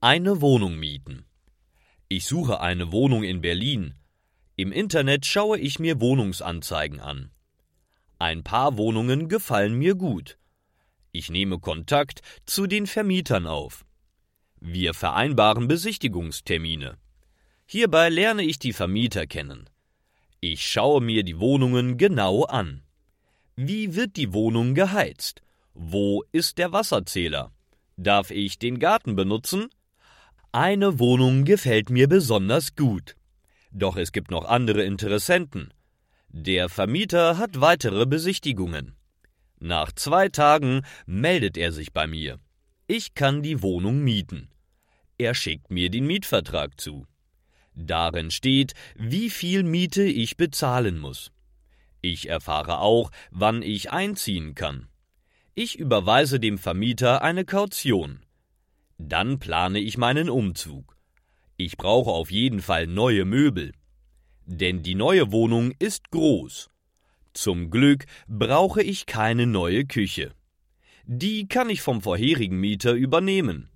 Eine Wohnung mieten. Ich suche eine Wohnung in Berlin. Im Internet schaue ich mir Wohnungsanzeigen an. Ein paar Wohnungen gefallen mir gut. Ich nehme Kontakt zu den Vermietern auf. Wir vereinbaren Besichtigungstermine. Hierbei lerne ich die Vermieter kennen. Ich schaue mir die Wohnungen genau an. Wie wird die Wohnung geheizt? Wo ist der Wasserzähler? Darf ich den Garten benutzen? Eine Wohnung gefällt mir besonders gut. Doch es gibt noch andere Interessenten. Der Vermieter hat weitere Besichtigungen. Nach zwei Tagen meldet er sich bei mir. Ich kann die Wohnung mieten. Er schickt mir den Mietvertrag zu. Darin steht, wie viel Miete ich bezahlen muss. Ich erfahre auch, wann ich einziehen kann. Ich überweise dem Vermieter eine Kaution. Dann plane ich meinen Umzug. Ich brauche auf jeden Fall neue Möbel. Denn die neue Wohnung ist groß. Zum Glück brauche ich keine neue Küche. Die kann ich vom vorherigen Mieter übernehmen.